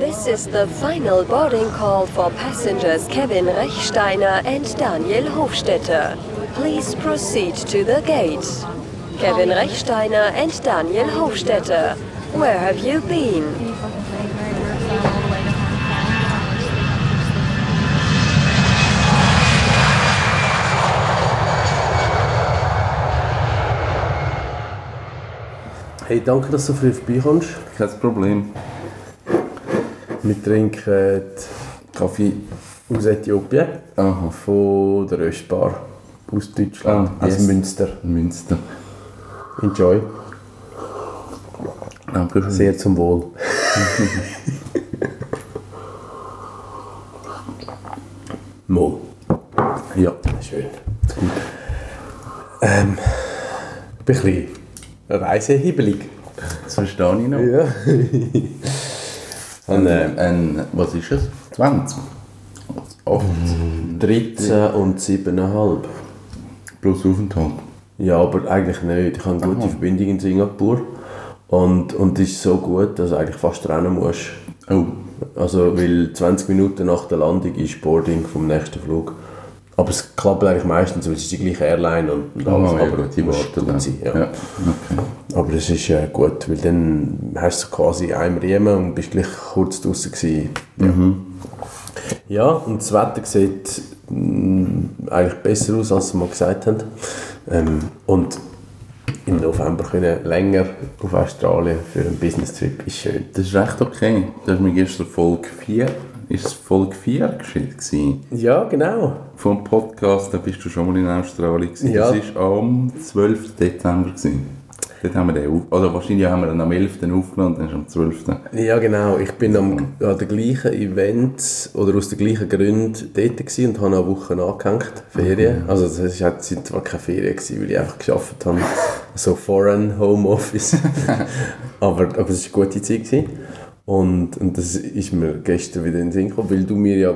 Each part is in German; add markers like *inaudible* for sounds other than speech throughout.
This is the final boarding call for passengers Kevin Rechsteiner and Daniel Hofstetter. Please proceed to the gate. Kevin Rechsteiner and Daniel Hofstetter, where have you been? Hey, danke, dass du früh vorbeikommst. Kein Problem. Wir trinken Kaffee. aus Äthiopien Aha. von der Röstbar aus Deutschland, Ah, aus yes. Münster. Münster. Enjoy. Danke Sehr zum Wohl. *laughs* Mal. Ja. Schön. Gut. Ähm, ich bin ein bisschen reisehibbelig. Das verstehe ich noch. Ja. *laughs* Und, äh, ein, was ist es? 20? 8 13 und 7,5. plus Aufenthalt. Ja, aber eigentlich nicht. Ich habe eine gute Verbindung in Singapur. Und, und ist so gut, dass du eigentlich fast rennen musst. Oh. Also, weil 20 Minuten nach der Landung ist Boarding vom nächsten Flug. Aber es klappt eigentlich meistens, weil es ist die gleiche Airline und, und alles. Ah, ja, aber gut, die warten dann. sein, ja. Ja. Okay. Aber es ist äh, gut, weil dann hast du quasi einen Riemen und bist gleich kurz draußen gewesen. Ja. ja, und das Wetter sieht mh, eigentlich besser aus, als wir mal gesagt haben. Ähm, und im November können länger auf Australien für einen Business-Trip ist schön. Das ist recht okay. Das ist mir gestern Folge 4. Ist es Folge 4 gewesen? Ja, genau. Vom Podcast, da bist du schon mal in Australien gewesen. Ja. Das war am 12. Dezember. Gewesen. Dort haben wir den auf, oder wahrscheinlich haben wir dann am 11. aufgenommen, dann ist am 12. Ja, genau. Ich bin am, an den gleichen Events oder aus den gleichen Gründen dort und habe eine Woche angehängt, Ferien. Also das ist halt zwar keine Ferien gewesen, weil ich einfach geschafft habe, *laughs* so Foreign Home Office. *laughs* aber, aber es war eine gute Zeit. Gewesen. Und, und das ist mir gestern wieder in den Sinn gekommen, weil du mir ja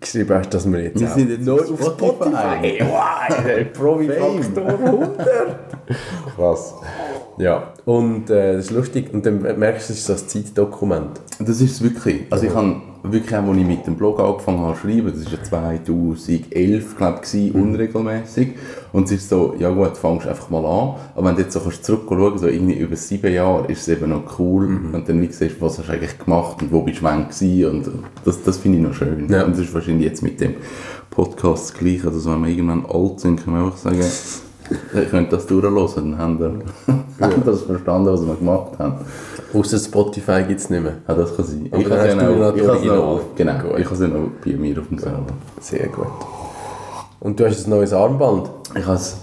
geschrieben hast, dass wir jetzt Wir sind jetzt neu auf Spotify. Spotify. Wow, Promi-Faktor 100. Krass. Ja, und äh, das ist lustig. Und dann merkst du, es ist so ein Zeitdokument. Das ist es wirklich. Also ich habe wirklich auch, als ich mit dem Blog angefangen habe zu schreiben, das war ja 2011, glaube ich, unregelmäßig. Und es ist so, ja gut, fangst einfach mal an. Aber wenn du jetzt so kannst zurückschauen, so irgendwie über sieben Jahre, ist es eben noch cool. Und dann wie siehst, was hast du eigentlich gemacht und wo bist du wann gewesen. Und das, das finde ich noch schön. Ja. Und das ist wahrscheinlich jetzt mit dem Podcast das Gleiche, dass wenn wir irgendwann alt sind, können wir einfach sagen, *laughs* ihr könnt das durchhören, dann haben wir, *laughs* haben das verstanden, was wir gemacht haben. Außer Spotify gibt es nicht mehr. Ja, das kann sein. Aber ich habe ich es Original. noch, genau, Gut. ich habe es bei mir auf dem Server. Sehr gut. Und du hast ein neues Armband. Ich habe das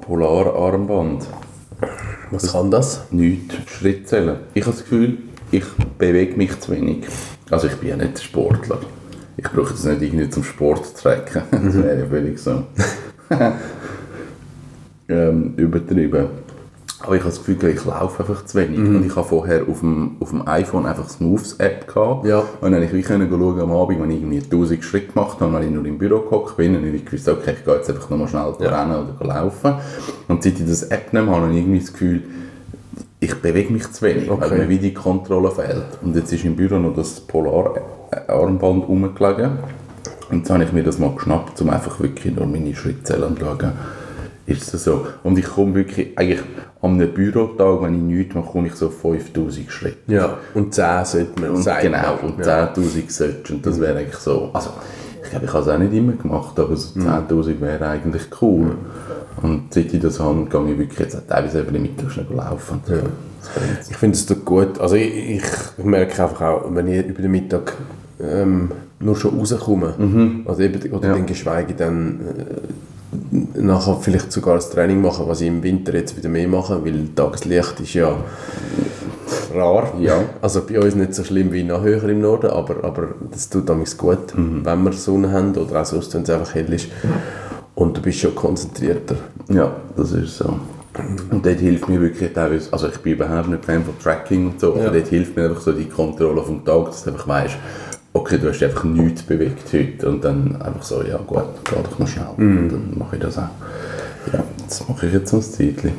Polararmband. Was kann das? Nichts Schrittzählen. Ich habe das Gefühl, ich bewege mich zu wenig. Also ich bin ja nicht Sportler. Ich brauche das nicht irgendwie zum Sport zu tracken. *laughs* Das wäre ja völlig so *laughs* ähm, übertrieben. Aber ich habe das Gefühl, ich laufe einfach zu wenig. Und ich habe vorher auf dem, auf dem iPhone einfach das Moves-App gehabt. Ja. Und dann habe ich wie können schauen am Abend, wenn ich irgendwie 1000 Schritte gemacht habe, weil ich nur im Büro gehockt bin. Und ich gewusst, okay, ich gehe jetzt einfach nochmal schnell Ja. rennen oder laufen. Und seit ich das App nicht mehr habe, habe ich irgendwie das Gefühl, ich bewege mich zu wenig, Okay. weil mir wie die Kontrolle fehlt. Und jetzt ist im Büro noch das Polararmband rumgelegen. Und jetzt habe ich mir das mal geschnappt, um einfach wirklich nur meine Schrittzählen anzuschauen. Ist das so? Und ich komme wirklich, eigentlich einem Bürotag, wenn ich nichts mache, komme ich so auf 5000 Schritte. Ja. Und 10 sollte man Und genau, und ja. 10'000 solltest Und das wäre eigentlich so, also ich glaube, ich habe es auch nicht immer gemacht, aber so 10'000 wäre eigentlich cool. Und seit ich das habe, gehe ich wirklich jetzt auch teilweise eben mittags schnell laufen. Und so. Ich finde es gut. Also ich, ich, merke einfach auch, wenn ich über den Mittag ähm, nur schon rauskomme, also eben, oder Ja. dann geschweige dann äh, nachher vielleicht sogar das Training machen, was ich im Winter jetzt wieder mehr mache, weil Tageslicht ist ja rar. Ja. Also bei uns nicht so schlimm wie noch höher im Norden, aber, aber das tut damals gut, wenn wir Sonne haben oder auch sonst, wenn es einfach hell ist. Und du bist schon konzentrierter. Ja, das ist so. Und dort hilft mir wirklich teilweise, also ich bin überhaupt nicht Fan von Tracking und so, Ja. aber dort hilft mir einfach so die Kontrolle vom Tag, dass du einfach weißt, okay, du hast einfach nichts bewegt heute und dann einfach so, ja gut, geh doch mal schnell und dann mache ich das auch. Ja, das mache ich jetzt so ein Zeitchen.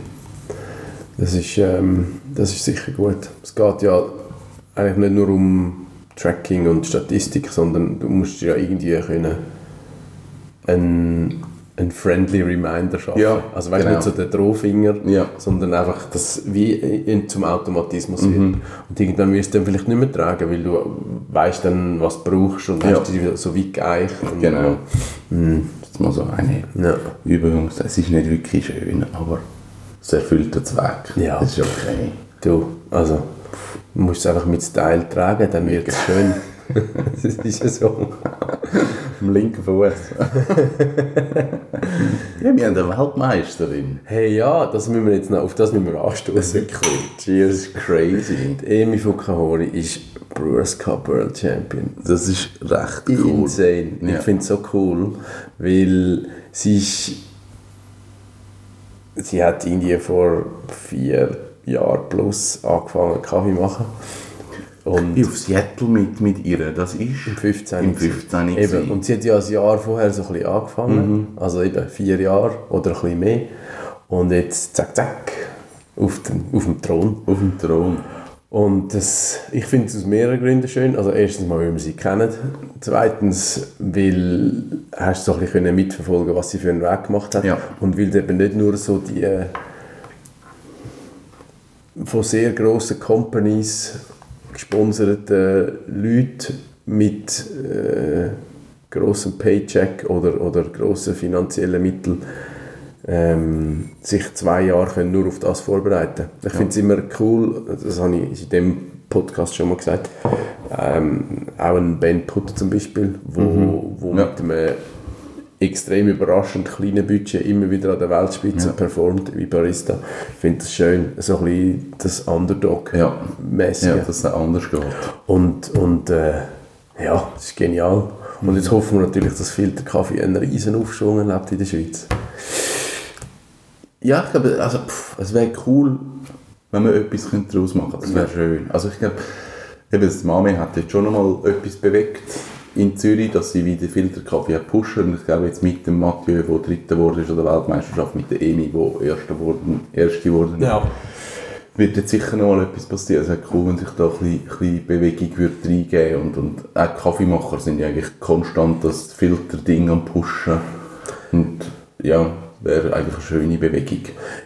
Das ist, ähm, das ist sicher gut. Es geht ja eigentlich nicht nur um Tracking und Statistik, sondern du musst ja irgendwie können ein ein friendly Reminder schaffen. Ja, also weißt, genau. nicht so der Drohfinger, Ja. sondern einfach das wie in, zum Automatismus wird. Und irgendwann wirst du dann vielleicht nicht mehr tragen, weil du weißt dann, was du brauchst und Ja. hast dich so weit geeicht. Genau. Jetzt mal so eine Ja. Übung. Es ist nicht wirklich schön, aber es erfüllt den Zweck. Ja. Das ist okay. Du, also, du musst es einfach mit Style tragen, dann wird es schön. *laughs* *laughs* das ist ja so. Am linken Fuß. *laughs* ja, wir haben eine Weltmeisterin. Hey, ja, das müssen wir jetzt noch, auf das müssen wir anstoßen. Wirklich. Cheers, crazy. Die Emi Fukahori ist Brewers Cup World Champion. Das ist recht cool. Insane. Ich Ja. finde es so cool, weil sie ist, sie hat irgendwie vor vier Jahren plus angefangen Kaffee zu machen. Und Ich auf Seattle mit, mit ihr, das ist im 15. im 15. Eben. Und sie hat ja ein Jahr vorher so ein bisschen angefangen, also eben vier Jahre oder ein bisschen mehr. Und jetzt zack, zack, auf dem, auf dem Thron. auf dem Thron. Und das, ich finde es aus mehreren Gründen schön. Also erstens mal, weil wir sie kennen. Zweitens, weil hast du so ein bisschen können mitverfolgen was sie für einen Weg gemacht hat. Ja. Und weil eben nicht nur so die äh, von sehr grossen Companies gesponserten Leute mit äh, grossem Paycheck oder, oder grossen finanziellen Mitteln ähm, sich zwei Jahre können nur auf das vorbereiten Ich finde es immer cool, das habe ich in dem Podcast schon mal gesagt, ähm, auch ein Ben Putter zum Beispiel, wo, wo Ja. mit einem extrem überraschend kleinen Budget immer wieder an der Weltspitze Ja. performt wie Barista. Ich finde das schön, so ein bisschen das Underdog-mäßige. Ja, dass es anders geht. Und, und äh, ja, das ist genial. Und jetzt hoffen wir natürlich, dass Filterkaffee einen riesen Aufschwung erlebt in der Schweiz. Ja, ich glaube, also, pff, es wäre cool, wenn wir etwas daraus machen könnte. Das wäre schön. Also ich glaube, eben, das Mami hat jetzt schon einmal etwas bewegt in Zürich, dass sie wieder Filterkaffee pushen. Und ich glaube jetzt mit dem Mathieu, der Dritter geworden ist an der Weltmeisterschaft, mit der Emi, die Erste geworden, Erste geworden ist, wird jetzt sicher noch mal etwas passieren. Es wäre cool, wenn sich da ein bisschen, ein bisschen Bewegung würde reingeben und, und auch Kaffeemacher sind ja eigentlich konstant das Filterding am Pushen. Und ja, wäre eigentlich eine schöne Bewegung.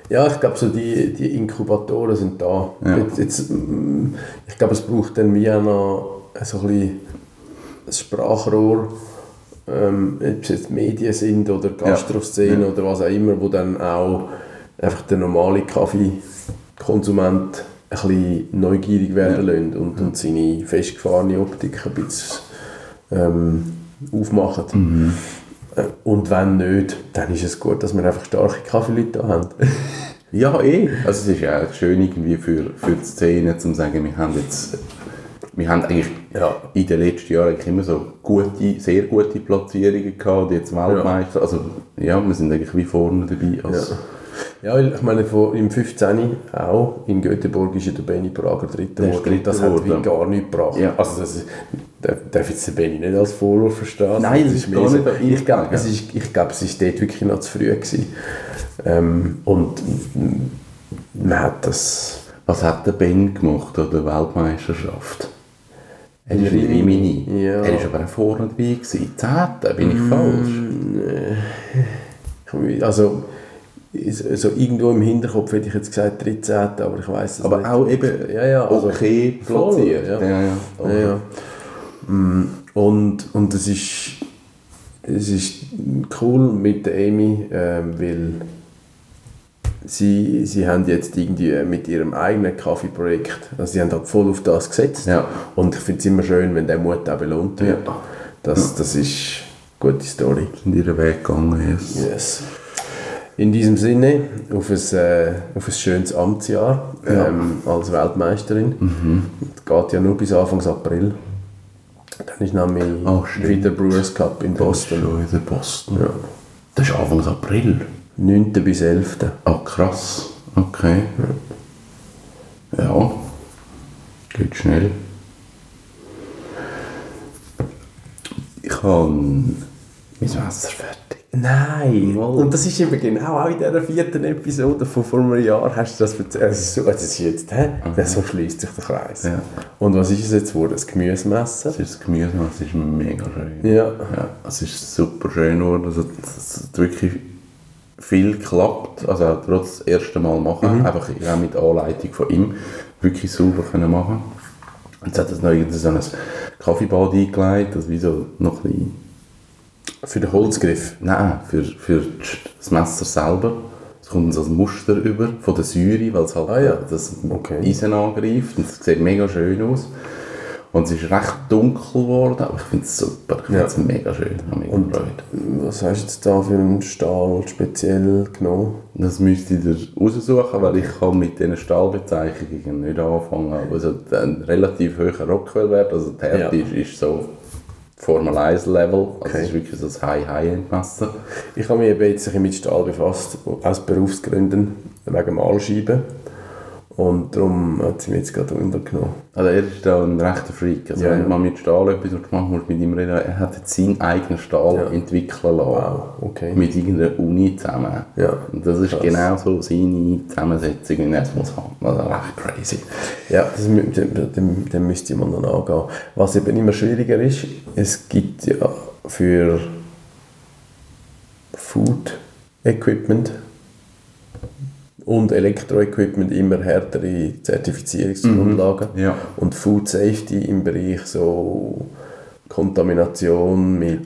Ja, ich glaube, so die, die Inkubatoren sind da. Ja. Jetzt, jetzt, ich glaube, es braucht dann wie auch noch so ein bisschen ein Sprachrohr, ähm, ob es jetzt Medien sind oder Gastroszene Ja. oder was auch immer, wo dann auch einfach der normale Kaffeekonsument ein bisschen neugierig werden Ja. lässt und, und seine festgefahrene Optik ein bisschen ähm, aufmachen. Mhm. Äh, Und wenn nicht, dann ist es gut, dass wir einfach starke Kaffeeleute da haben. *laughs* Ja, eh. Also es ist ja auch schön irgendwie für, für die Szene, zu sagen, wir haben jetzt wir haben eigentlich Ja. in den letzten Jahren eigentlich immer so gute, sehr gute Platzierungen gehabt, jetzt Weltmeister. Also ja, wir sind eigentlich wie vorne dabei. Als, Ja, weil ich meine, im 15. auch, in Göteborg ist ja der Benny Prager Dritter geworden. Das hat wie gar nichts gebracht. Ja. Also das ist, darf, darf jetzt der Benny nicht als Vorwurf verstehen. Nein, Das das ist gar so- nicht Ich glaube, es ist, ich glaube, es ist dort wirklich noch zu früh gewesen. Ähm, und man hat das... Was hat der Ben gemacht an der Weltmeisterschaft? Er ist Rimini. Rimini. Ja. Er war aber auch vorne dabei. Gewesen. Zehnte, bin ich falsch? Also, so irgendwo im Hinterkopf hätte ich jetzt gesagt 13. Aber ich weiß es Aber nicht. auch eben Ja, ja, also okay platziert. ja. Ja, ja. Ja, ja. Mm, Und, und es ist, es ist cool mit der Amy, ähm, weil sie, sie haben jetzt irgendwie mit ihrem eigenen Kaffeeprojekt, also sie haben halt voll auf das gesetzt. Ja. Und ich finde es immer schön, wenn der Mut auch belohnt wird. Ja. Das, das ist eine gute Story. Sind ihren Weg gegangen, yes. Yes. In diesem Sinne, auf ein, äh, auf ein schönes Amtsjahr Ja. ähm, als Weltmeisterin. Das geht ja nur bis Anfang April. Dann ist nämlich stimmt. wieder Brewers Cup in Boston. Schon in Boston. Ja. Das ist Anfang April. 9. bis 11. Ah, krass. Okay. Ja. Geht schnell. Ich habe mein Messer fertig. Nein! Mal. Und das ist eben genau auch in dieser vierten Episode von vor einem Jahr hast du das erzählt. Das ist, so, das ist jetzt, hä? So schließt sich der Kreis. Ja. Und was ist es jetzt geworden? Das Gemüsemesser? Das ist das Gemüse, es ist mega schön. Ja. Ja, es ist super schön geworden. Also, es hat wirklich viel geklappt. Also trotz das erste Mal machen. Einfach auch mit Anleitung von ihm wirklich sauber können machen. Jetzt hat es noch irgendwie so ein Kaffeebad eingelegt, das wie so noch ein bisschen Für den Holzgriff. Nein, für, für das Messer selber. Es kommt so ein Muster über von der Säure, weil es halt Ah, ja. das Okay. Eisen angreift. Und es sieht mega schön aus. Und es ist recht dunkel geworden, aber ich finde es super. Ich finde Ja. es mega schön. Ich mich Und- gefreut. Was hast du jetzt da für einen Stahl speziell genommen? Das müsste ich dir raussuchen, weil ich kann mit diesen Stahlbezeichnungen nicht anfangen. Aber es hat einen relativ hohen Rockwell-Wert. Also die Härte Ja. ist, ist so Formel 1 Level. Also Okay. ist wirklich so ein High-High-End-Messer. Ich habe mich eben jetzt ein bisschen mit Stahl befasst, aus Berufsgründen, wegen Malscheiben. Und darum hat sie mich jetzt gerade untergenommen. Also er ist da ein rechter Freak. Also Ja, wenn ja. man mit Stahl etwas gemacht hat, muss mit ihm reden. Er hat jetzt seinen eigenen Stahl Ja. entwickeln lassen. Wow, okay. Mit irgendeiner Uni zusammen. Ja. Und das ist Krass. genau so seine Zusammensetzung, wie er es muss haben. Also recht crazy. Ja, das, dem, dem müsste man dann angehen. Was eben immer schwieriger ist, es gibt ja für Food Equipment und Elektroequipment immer härtere Zertifizierungsgrundlagen. Ja. Und Food Safety im Bereich so Kontamination mit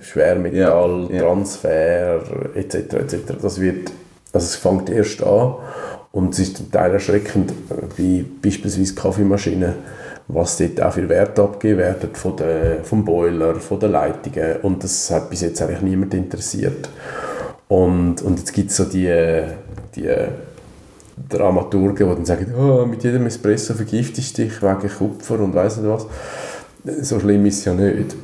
Schwermetall, Ja. Transfer etc. etc. Das wird, also es fängt erst an und es ist zum Teil erschreckend, wie beispielsweise Kaffeemaschinen, was dort auch für Werte abgegeben werden von der, vom Boiler, von den Leitungen und das hat bis jetzt eigentlich niemand interessiert. Und, und jetzt gibt es so die, die Dramaturgen, die dann sagen, oh, mit jedem Espresso vergiftest du dich wegen Kupfer und weiss nicht was. So schlimm ist es ja nicht.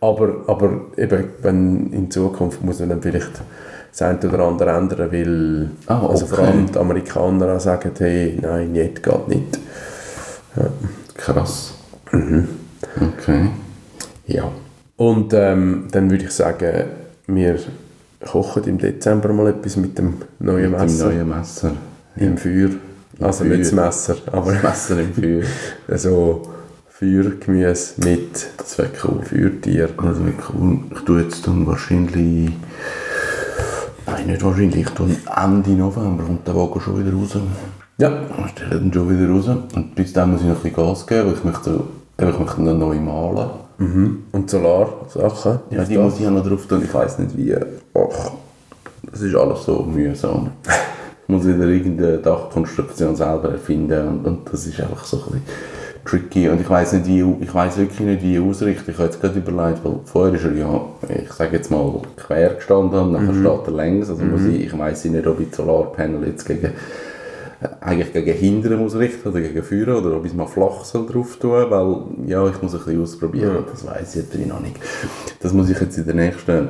Aber, aber eben, wenn in Zukunft muss man dann vielleicht das eine oder andere ändern, weil Ah, also vor okay. allem die Amerikaner auch sagen, hey, nein, jetzt geht nicht. Krass. Mhm. Okay. Ja. Und ähm, dann würde ich sagen, wir kochen im Dezember mal etwas mit dem neuen Mit dem Messer neuen Messer. im Feuer. Also Feuer. nicht das Messer, aber Das Messer im Feuer. *laughs* so Feuergemüse mit Das wäre cool. Feuertier. Das wäre cool. Ich tue jetzt dann wahrscheinlich... Nein, nicht wahrscheinlich. Ich tue Ende November kommt der Wagen schon wieder raus. Ja, Ich stelle den schon wieder raus. Und bis dann muss ich noch ein bisschen Gas geben, weil ich möchte, ich möchte ihn neu malen. Und Solarsachen. Ja, die muss ich ja noch drauf tun. Ich weiss nicht wie. Ach, das ist alles so mühsam. Ich muss wieder irgendeine Dachkonstruktion selber erfinden und, und das ist einfach so ein bisschen tricky. Und ich weiss nicht, wie, ich weiss wirklich nicht, wie ich ausrichte. Ich habe jetzt gerade überlegt, weil vorher ist er ja, ich sage jetzt mal, quer gestanden und nachher steht er längs. Also muss ich, ich weiss nicht, ob ich Solarpanel jetzt gegen eigentlich gegen Hindern muss richten oder gegen Führen oder ob ich es mal flach soll drauf tun, weil ja, ich muss ein bisschen ausprobieren, das weiß ich jetzt noch nicht. Das muss ich jetzt in den nächsten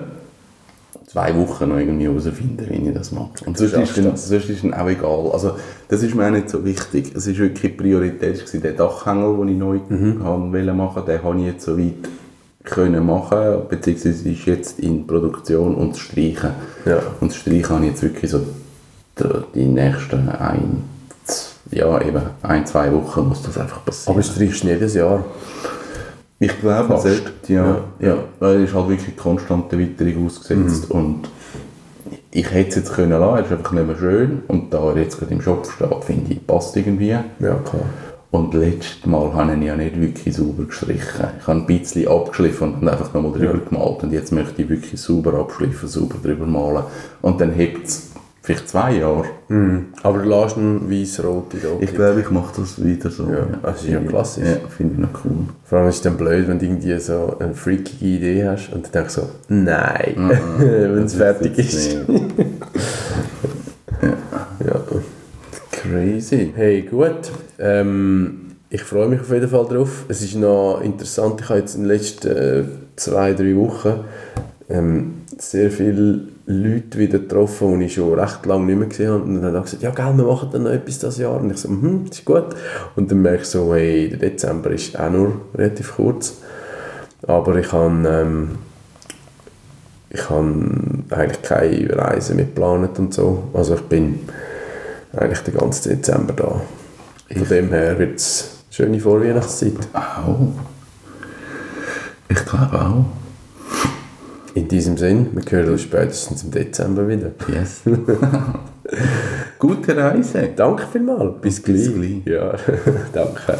zwei Wochen noch irgendwie herausfinden, wie ich das mache. Und sonst ist, dann, sonst ist dann auch egal. Also das ist mir auch nicht so wichtig. Es ist wirklich Priorität gewesen, der Dachhängel, den ich neu Mhm. haben wollte machen, den habe ich jetzt so weit können machen, beziehungsweise ist jetzt in Produktion und das Streichen. Ja. Und das Streichen habe ich jetzt wirklich so die, die nächsten ein, ja, eben ein, zwei Wochen muss das einfach passieren. Aber streichst du jedes Jahr. Ich glaube, Fast. selbst, ja, Ja. ja. Weil er ist halt wirklich konstant der Witterung ausgesetzt und ich hätte es jetzt können lassen, er ist einfach nicht mehr schön und da er jetzt gerade im Shop steht, finde ich, passt irgendwie. Ja, klar. Und letztes Mal habe ich ihn ja nicht wirklich sauber gestrichen. Ich habe ein bisschen abgeschliffen und dann einfach nochmal drüber Ja. gemalt und jetzt möchte ich wirklich sauber abschliffen, sauber drüber malen und dann hebt es vielleicht zwei Jahre. Aber du lässt ihn weiß-rot in der Ich glaube, ich mache das wieder so. Ja, das ist ja klassisch. Ja, finde ich noch cool. Vor allem ist es dann blöd, wenn du irgendwie so eine freakige Idee hast und dann denkst du so, nein, *laughs* wenn es fertig ist. nicht. *laughs* Ja. Crazy. Hey, gut. Ähm, ich freue mich auf jeden Fall drauf. Es ist noch interessant, ich habe jetzt in den letzten äh, zwei, drei Wochen ähm, sehr viele Leute wieder getroffen, die ich schon recht lange nicht mehr gesehen habe. Und dann haben gesagt, ja gell, wir machen dann noch etwas dieses Jahr. Und ich so, mhm, das ist gut. Und dann merke ich so, hey, der Dezember ist auch nur relativ kurz. Aber ich habe ähm, ich habe eigentlich keine Reise mehr geplant und so. Also ich bin eigentlich den ganzen Dezember da. Von dem her wird es eine schöne Vorweihnachtszeit. Auch. Ich glaube auch. In diesem Sinn, wir hören uns spätestens im Dezember wieder. Yes. *laughs* Gute Reise. Danke vielmals. Bis gleich. Bis gleich. Ja, *laughs* danke.